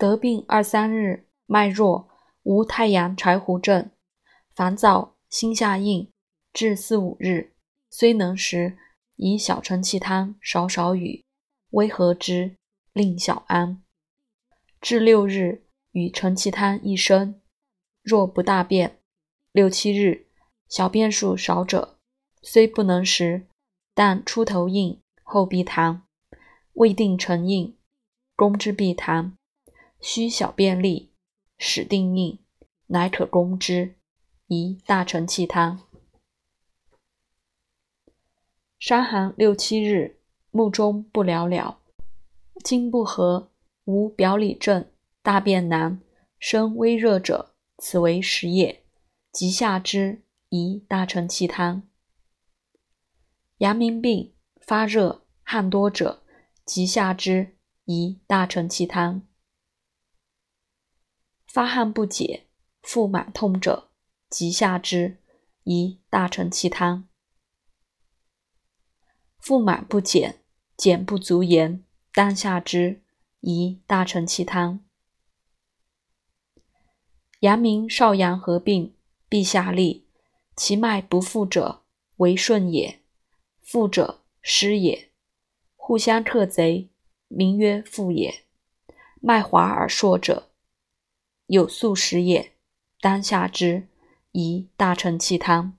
得病二三日，脉弱，无太阳柴胡症，烦躁，心下硬，至四五日，虽能食，以小承气汤少少与，微和之，令小安。至六日，与承气汤一升，若不大便，六七日，小便数少者，虽不能食，但出头硬，后必溏，未定成硬，攻之必溏。虚小便利，始定硬，乃可攻之。宜大承气汤。伤寒六七日，目中不了了，经不和，无表里症，大便难，身微热者，此为实也。即下之，宜大承气汤。阳明病发热汗多者，即下之，宜大承气汤。发汗不解，腹满痛者。即下之，宜大承气汤。腹满不减，减不足言，当下之，宜大承气汤。阳明少阳合并，必下利，其脉不复者，为顺也；复者，失也。互相克贼，名曰复也。脉滑而硕者，有素食也，当下之。宜大承气汤。